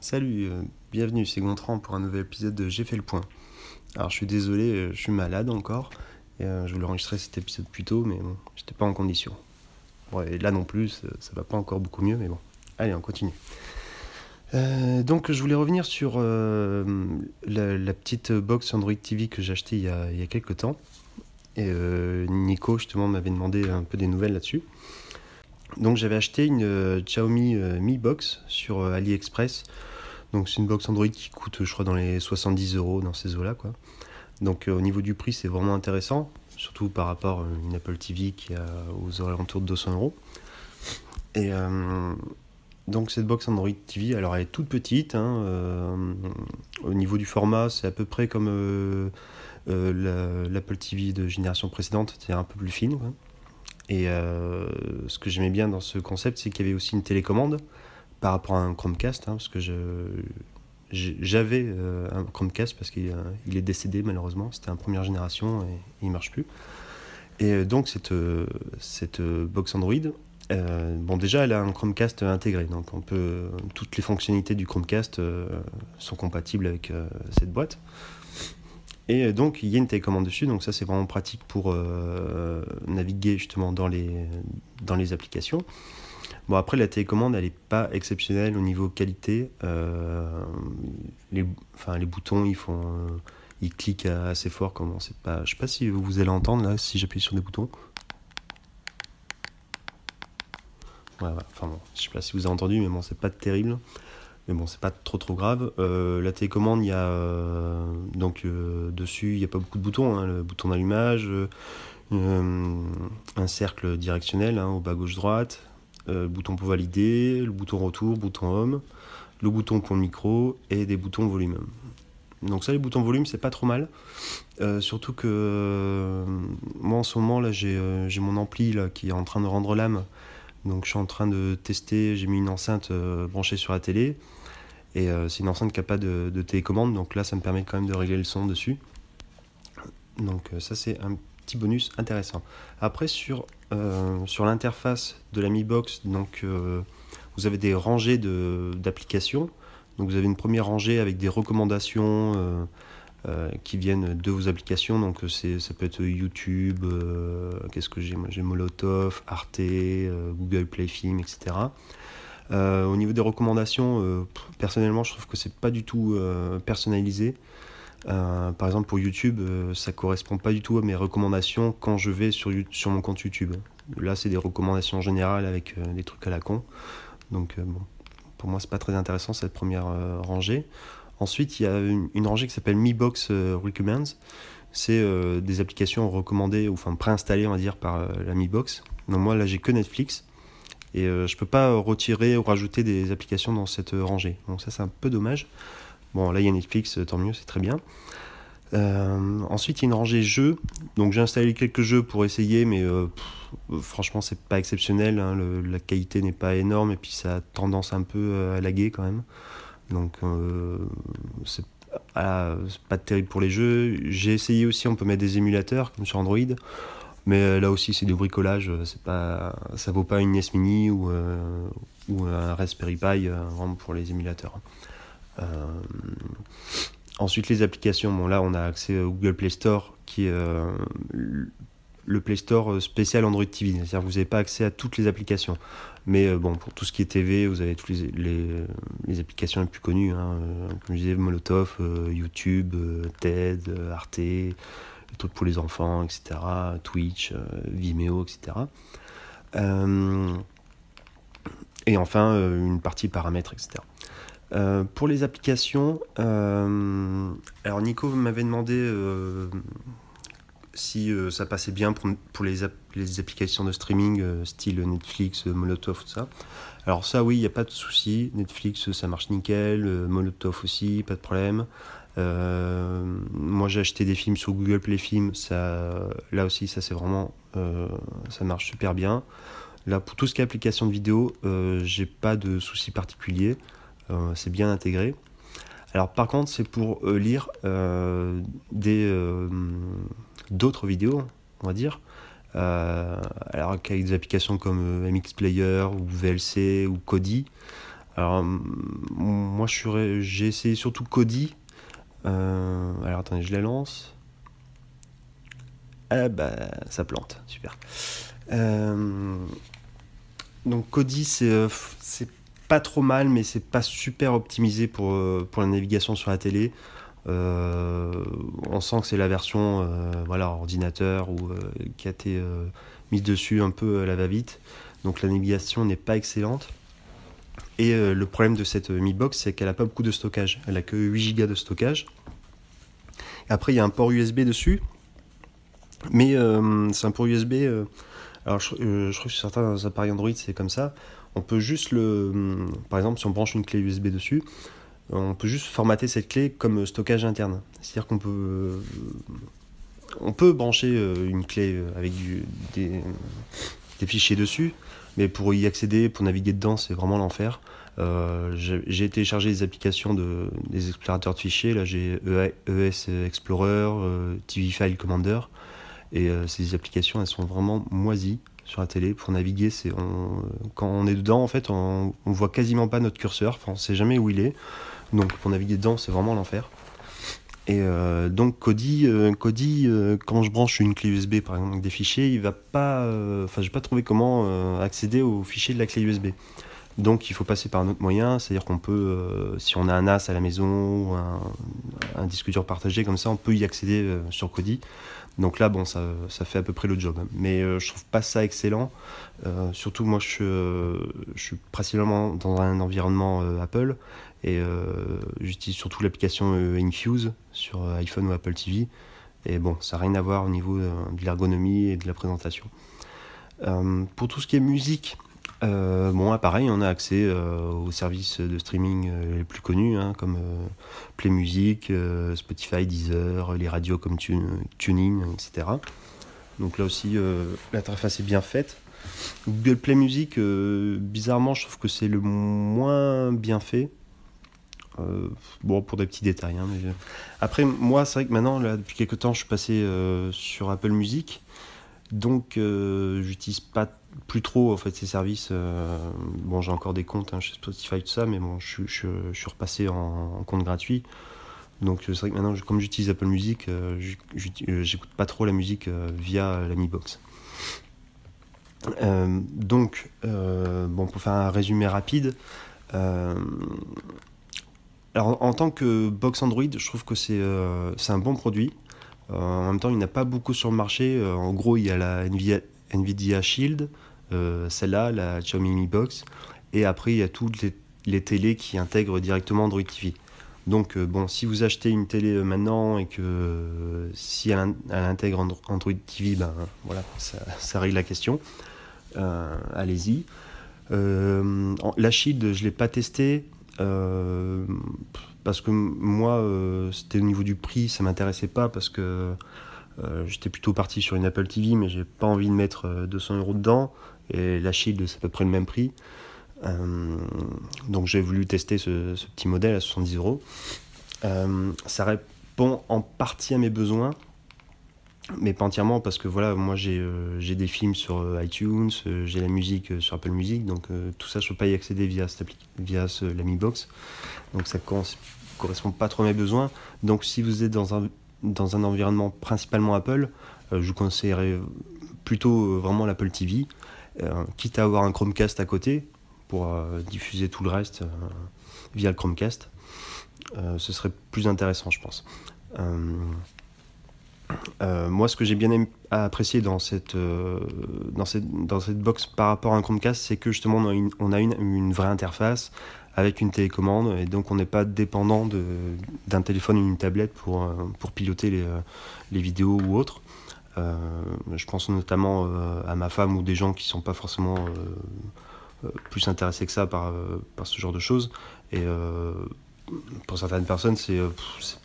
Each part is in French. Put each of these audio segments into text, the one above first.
Salut, euh, bienvenue, c'est Gontran pour un nouvel épisode de J'ai fait le point. Alors je suis désolé, euh, je suis malade encore, et euh, je voulais enregistrer cet épisode plus tôt, mais bon, j'étais pas en condition. Bon, et là non plus, ça, va pas encore beaucoup mieux, mais bon, allez, on continue. Donc je voulais revenir sur la, petite box Android TV que j'ai achetée il y a, il y a quelques temps. Et Nico justement m'avait demandé un peu des nouvelles là-dessus. Donc j'avais acheté une euh, Xiaomi euh, Mi Box sur euh, AliExpress. Donc c'est une box Android qui coûte je crois dans les 70 euros dans ces eaux-là quoi. Donc au niveau du prix c'est vraiment intéressant, surtout par rapport à une Apple TV qui est aux alentours de 200 euros. Et donc cette box Android TV, alors elle est toute petite. hein, au niveau du format, c'est à peu près comme la- l'Apple TV de génération précédente, c'est un peu plus fine. Et euh, ce que j'aimais bien dans ce concept, c'est qu'il y avait aussi une télécommande par rapport à un Chromecast, hein, parce que j'avais euh, un Chromecast parce qu'il euh, il est décédé malheureusement. C'était un première génération et il marche plus. Et donc cette cette box Android, bon, déjà, elle a un Chromecast intégré, donc on peut toutes les fonctionnalités du Chromecast sont compatibles avec cette boîte. Et donc, il y a une télécommande dessus, donc ça c'est vraiment pratique pour euh, naviguer justement dans les dans les applications. Bon, après, la télécommande, elle n'est pas exceptionnelle au niveau qualité. Euh, les, enfin, les boutons, ils font, euh, ils cliquent assez fort. Comment c'est pas, je sais pas si vous allez entendre là, si j'appuie sur des boutons. Ouais, enfin bon, je sais pas si vous avez entendu, mais bon, c'est pas terrible. Mais bon, c'est pas trop trop grave. Euh, la télécommande, il y a euh, donc euh, dessus, il n'y a pas beaucoup de boutons. hein. le bouton d'allumage, un cercle directionnel hein, au bas gauche droite, le bouton pour valider, le bouton retour, bouton home, le bouton pour le micro et des boutons volume. Donc ça, les boutons volume, c'est pas trop mal. Surtout que moi en ce moment là, j'ai mon ampli qui est en train de rendre l'âme. Donc je suis en train de tester, j'ai mis une enceinte branchée sur la télé. Et euh, c'est une enceinte qui n'a pas de, de télécommande, donc là ça me permet quand même de régler le son dessus. Donc euh, ça c'est un petit bonus intéressant. Après sur, euh, sur l'interface de la Mi Box, donc vous avez des rangées de- d'applications. Donc vous avez une première rangée avec des recommandations qui viennent de vos applications. Donc ça peut être YouTube, qu'est-ce que j'ai J'ai Molotov, Arte, Google Play Film, etc. Euh, au niveau des recommandations, euh, personnellement, je trouve que c'est pas du tout euh, personnalisé. Par exemple, pour YouTube, euh, ça correspond pas du tout à mes recommandations quand je vais sur, mon compte YouTube. Là, c'est des recommandations générales avec des trucs à la con. Donc, bon, pour moi, c'est pas très intéressant cette première rangée. Ensuite, il y a une, rangée qui s'appelle Mi Box Recommends. C'est des applications recommandées, ou enfin préinstallées, on va dire, par la Mi Box. Donc, moi, là, j'ai que Netflix. Et euh, je peux pas retirer ou rajouter des applications dans cette euh, rangée. Donc, ça, c'est un peu dommage. Bon, là, il y a Netflix, euh, tant mieux, c'est très bien. Ensuite, il y a une rangée jeux. Donc, j'ai installé quelques jeux pour essayer, mais franchement, c'est pas exceptionnel. hein. La qualité n'est pas énorme et puis ça a tendance un peu à laguer quand même. Donc, euh, ah, c'est pas terrible pour les jeux. J'ai essayé aussi, on peut mettre des émulateurs comme sur Android. Mais euh, là aussi, c'est du bricolage. euh, C'est pas, ça vaut pas une NES Mini ou, euh, ou un Raspberry Pi vraiment pour les émulateurs. Ensuite, les applications. Bon, là, on a accès au Google Play Store, qui est le Play Store spécial Android TV. C'est-à-dire vous n'avez pas accès à toutes les applications. Mais bon, pour tout ce qui est TV, vous avez toutes les, les, applications les plus connues. hein. Comme je disais, Molotov, YouTube, TED, Arte, les trucs pour les enfants, etc. Twitch, euh, Vimeo, etc. Euh, et enfin, euh, une partie paramètres, etc. Pour les applications, alors Nico m'avait demandé si ça passait bien pour, les, les applications de streaming style Netflix, Molotov, tout ça. Alors ça oui, il n'y a pas de souci. Netflix, ça marche nickel. Molotov aussi, pas de problème. J'ai acheté des films sur Google Play Film, ça, là aussi ça c'est vraiment, euh, ça marche super bien. Là pour tout ce qui est application de vidéo, euh, j'ai pas de soucis particuliers, Euh, c'est bien intégré. Alors par contre c'est pour lire des d'autres vidéos, on va dire. Alors avec des applications comme MX Player ou VLC ou Kodi. Alors moi j'ai essayé surtout Kodi. Alors attendez, je la lance. Ah bah ça plante, super. donc Kodi c'est pas trop mal mais c'est pas super optimisé pour, pour la navigation sur la télé. on sent que c'est la version voilà, ordinateur ou qui a été mise dessus un peu à la va-vite. Donc la navigation n'est pas excellente. Et euh, le problème de cette Mi Box, c'est qu'elle n'a pas beaucoup de stockage. Elle a que 8 Go de stockage. Après, il y a un port USB dessus. Mais euh, c'est un port USB. Euh, alors, je, trouve que certains appareils Android, c'est comme ça. On peut juste le. Par exemple, si on branche une clé USB dessus, on peut juste formater cette clé comme stockage interne. C'est-à-dire qu'on peut. On peut brancher une clé avec du, des, des fichiers dessus, mais pour y accéder, pour naviguer dedans, c'est vraiment l'enfer. Euh, j'ai téléchargé des applications de, des explorateurs de fichiers. Là, j'ai ES e Explorer, euh, TV File Commander. Et euh, ces applications, elles sont vraiment moisies sur la télé. Pour naviguer, c'est quand on est dedans, en fait, on, on voit quasiment pas notre curseur. Enfin, on sait jamais où il est. Donc, pour naviguer dedans, c'est vraiment l'enfer. Et euh, donc Kodi, euh, euh, quand je branche une clé USB par exemple des fichiers, il va pas, enfin j'ai pas trouvé comment accéder aux fichiers de la clé USB. Donc il faut passer par un autre moyen, c'est-à-dire qu'on peut, si on a un NAS à la maison ou un, disque dur partagé comme ça, on peut y accéder sur Kodi. Donc là, bon, ça, ça, fait à peu près le job. Mais je trouve pas ça excellent. surtout, moi, je, je, suis principalement dans un environnement Apple. Et euh, j'utilise surtout l'application euh, Infuse sur euh, iPhone ou Apple TV. Et bon, ça n'a rien à voir au niveau de l'ergonomie et de la présentation. pour tout ce qui est musique, bon, pareil, on a accès aux services de streaming les plus connus, hein, comme Play Music, Spotify, Deezer, les radios comme TuneIn, etc. Donc là aussi, l'interface est bien faite. Google Play Music, bizarrement, je trouve que c'est le moins bien fait. Euh, bon, pour des petits détails. Hein, mais... Après, moi, c'est vrai que maintenant, depuis quelques temps, je suis passé euh, sur Apple Music. Donc, euh, j'utilise pas plus trop en fait ces services. bon, j'ai encore des comptes hein, chez Spotify, tout ça, mais bon, je, suis repassé en, compte gratuit. Donc, c'est vrai que maintenant, comme j'utilise Apple Music, j'écoute pas trop la musique via la Mi Box. donc, bon, pour faire un résumé rapide, alors en tant que box Android, je trouve que c'est euh, un bon produit. Euh, en même temps, il n'y a pas beaucoup sur le marché. Euh, en gros, il y a la Nvidia, Shield, celle-là, la Xiaomi Mi Box, et après, il y a toutes les, les télés qui intègrent directement Android TV. Donc, bon, si vous achetez une télé maintenant et que si elle, intègre Android TV, ben voilà, ça, règle la question. Allez-y. la Shield, je ne l'ai pas testée. Euh, parce que moi, euh, c'était au niveau du prix, ça m'intéressait pas parce que euh, j'étais plutôt parti sur une Apple TV, mais j'ai pas envie de mettre 200 euros dedans. Et la Shield, c'est à peu près le même prix. donc j'ai voulu tester ce, petit modèle à 70 euros. ça répond en partie à mes besoins mais pas entièrement parce que voilà moi j'ai euh, des films sur euh, iTunes euh, j'ai la musique sur Apple Music donc tout ça je peux pas y accéder via via la Mi Box donc ça correspond pas trop à mes besoins donc si vous êtes dans un dans un environnement principalement Apple je vous conseillerais plutôt vraiment l'Apple TV quitte à avoir un Chromecast à côté pour diffuser tout le reste via le Chromecast. Ce serait plus intéressant je pense. Euh, moi, ce que j'ai bien apprécié dans cette, euh, box par rapport à un Chromecast, c'est que justement, on a, une, vraie interface avec une télécommande et donc on n'est pas dépendant d'un téléphone ou d'une tablette pour, euh, pour piloter les, les vidéos ou autres. je pense notamment à ma femme ou des gens qui ne sont pas forcément plus intéressés que ça par, par ce genre de choses. Et pour certaines personnes, c'est euh,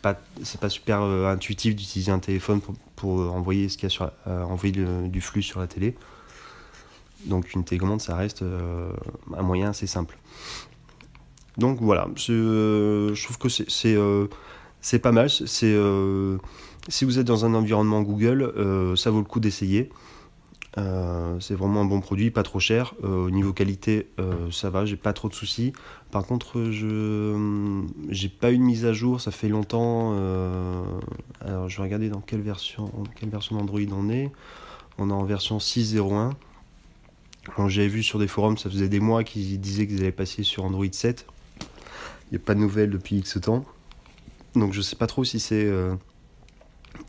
pas, pas super euh, intuitif d'utiliser un téléphone pour, pour euh, envoyer, ce qu'il y a sur, envoyer du flux sur la télé. Donc une télécommande, ça reste un moyen assez simple. Donc voilà, je trouve que c'est pas mal. C'est si vous êtes dans un environnement Google, ça vaut le coup d'essayer. Euh, c'est vraiment un bon produit, pas trop cher. Euh, au niveau qualité, euh, ça va, j'ai pas trop de soucis. Par contre, je, j'ai pas eu de mise à jour, ça fait longtemps. alors je vais regarder dans quelle version, quelle version d'Android on est. On est en version 6.01. J'avais vu sur des forums, ça faisait des mois qu'ils disaient qu'ils allaient passer sur Android 7. A pas de nouvelles depuis X temps. Donc je sais pas trop si c'est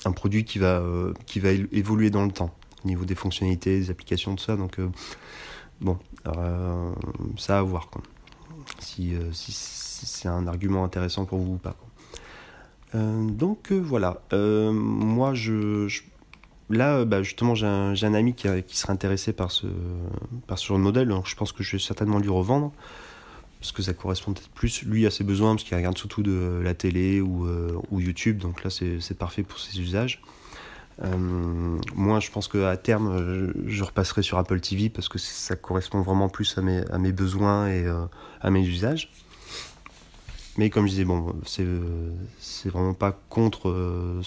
un produit qui va, qui va évoluer dans le temps, au niveau des fonctionnalités, des applications, tout ça. Donc bon, ça à voir. Si, c'est un argument intéressant pour vous ou pas. Euh, donc euh, voilà, euh, moi je, là bah, justement j'ai un, un, ami qui, qui, serait intéressé par ce, par ce genre de modèle, donc je pense que je vais certainement lui revendre parce que ça correspond peut-être plus lui à ses besoins parce qu'il regarde surtout de la télé ou, ou YouTube, donc là c'est parfait pour ses usages. moi, je pense qu'à terme, je, repasserai sur Apple TV parce que ça correspond vraiment plus à mes, besoins et à mes usages. Mais comme je disais, bon, c'est, vraiment pas contre euh,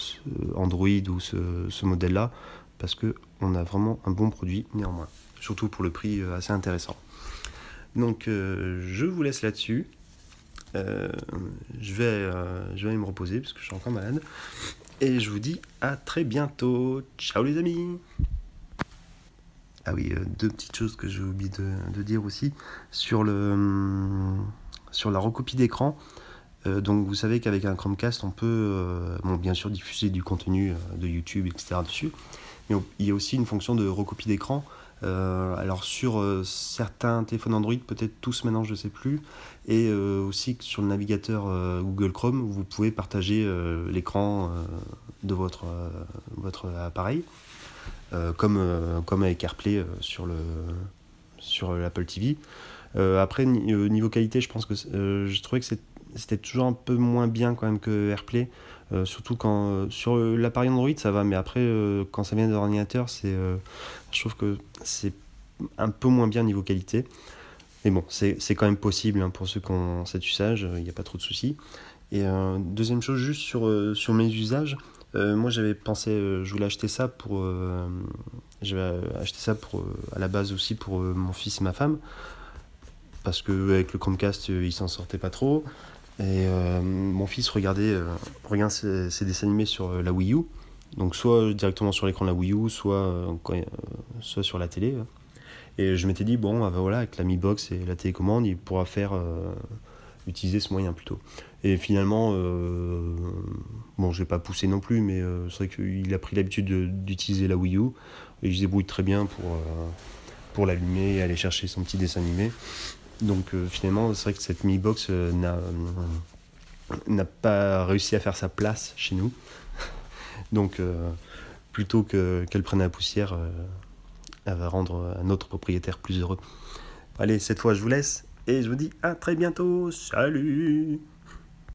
Android ou ce, modèle-là, parce qu'on a vraiment un bon produit néanmoins, surtout pour le prix euh, assez intéressant. Donc euh, je vous laisse là-dessus. je, vais, je vais aller me reposer parce que je suis encore malade. Et je vous dis à très bientôt. Ciao les amis Ah oui, deux petites choses que j'ai oublié de, dire aussi. Sur le sur la recopie d'écran. Euh, donc vous savez qu'avec un Chromecast, on peut euh, bon, bien sûr diffuser du contenu euh, de YouTube, etc. dessus. Mais il y a aussi une fonction de recopie d'écran. Alors sur certains téléphones Android, peut-être tous maintenant, je ne sais plus. Et aussi sur le navigateur Google Chrome, vous pouvez partager l'écran de votre, votre appareil. comme, comme avec AirPlay sur le sur l'Apple TV. Euh, après, euh, niveau qualité, je pense que euh, je trouvais que c'était toujours un peu moins bien quand même que AirPlay. surtout quand sur l'appareil Android ça va, mais après quand ça vient de l'ordinateur, je trouve que c'est un peu moins bien niveau qualité. Mais bon, c'est quand même possible hein, pour ceux qui ont cet usage, il n'y a pas trop de soucis. Et deuxième chose, juste sur, sur mes usages, moi j'avais pensé, je voulais acheter ça pour. j'avais acheté ça pour, à la base aussi pour mon fils et ma femme parce qu'avec le Chromecast, euh, il s'en sortait pas trop. Et euh, mon fils regardait, euh, ses, dessins animés sur la Wii U, donc soit directement sur l'écran de la Wii U, soit, soit sur la télé. Et je m'étais dit, bon, bah, voilà, avec la Mi Box et la télécommande, il pourra faire utiliser ce moyen plutôt. Et finalement, euh, bon, je vais pas poussé non plus, mais c'est vrai qu'il a pris l'habitude d'utiliser la Wii U et il se débrouille très bien pour, pour l'allumer et aller chercher son petit dessin animé. Donc euh, finalement, c'est vrai que cette Mi Box euh, n'a pas réussi à faire sa place chez nous. Donc euh, plutôt qu'elle prenne la poussière, elle va rendre un autre propriétaire plus heureux. Allez, cette fois je vous laisse et je vous dis à très bientôt. Salut